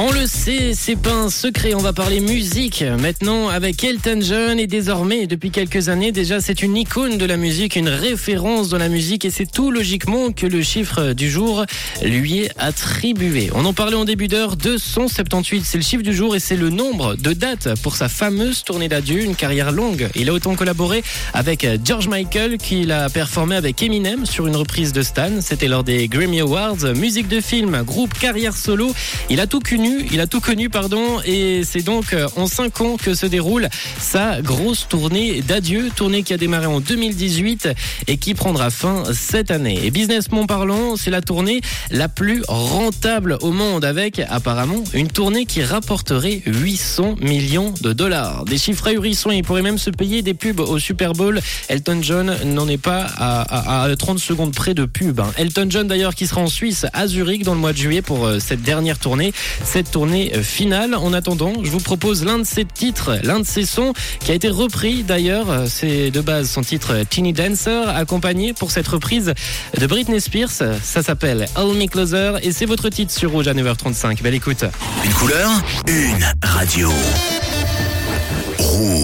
On le sait, c'est pas un secret, on va parler musique maintenant avec Elton John et désormais depuis quelques années déjà c'est une icône de la musique, une référence de la musique et c'est tout logiquement que le chiffre du jour lui est attribué. On en parlait en début d'heure, 278 c'est le chiffre du jour et c'est le nombre de dates pour sa fameuse tournée d'adieu, une carrière longue. Il a autant collaboré avec George Michael qu'il a performé avec Eminem sur une reprise de Stan, c'était lors des Grammy Awards, musique de film, groupe, carrière solo, il a tout connu il a tout connu, pardon, et c'est donc euh, en 5 ans que se déroule sa grosse tournée d'adieu, tournée qui a démarré en 2018 et qui prendra fin cette année. Et businessment parlant, c'est la tournée la plus rentable au monde avec apparemment une tournée qui rapporterait 800 millions de dollars. Des chiffres ahurissants, il pourrait même se payer des pubs au Super Bowl. Elton John n'en est pas à, 30 secondes près de pub. Hein. Elton John d'ailleurs qui sera en Suisse à Zurich dans le mois de juillet pour euh, cette dernière tournée cette tournée finale. En attendant, je vous propose l'un de ses titres, l'un de ses sons qui a été repris d'ailleurs. C'est de base son titre Teeny Dancer, accompagné pour cette reprise de Britney Spears. Ça s'appelle All Me Closer et c'est votre titre sur Rouge à 9h35. Belle écoute. Une couleur, une radio. Rouge.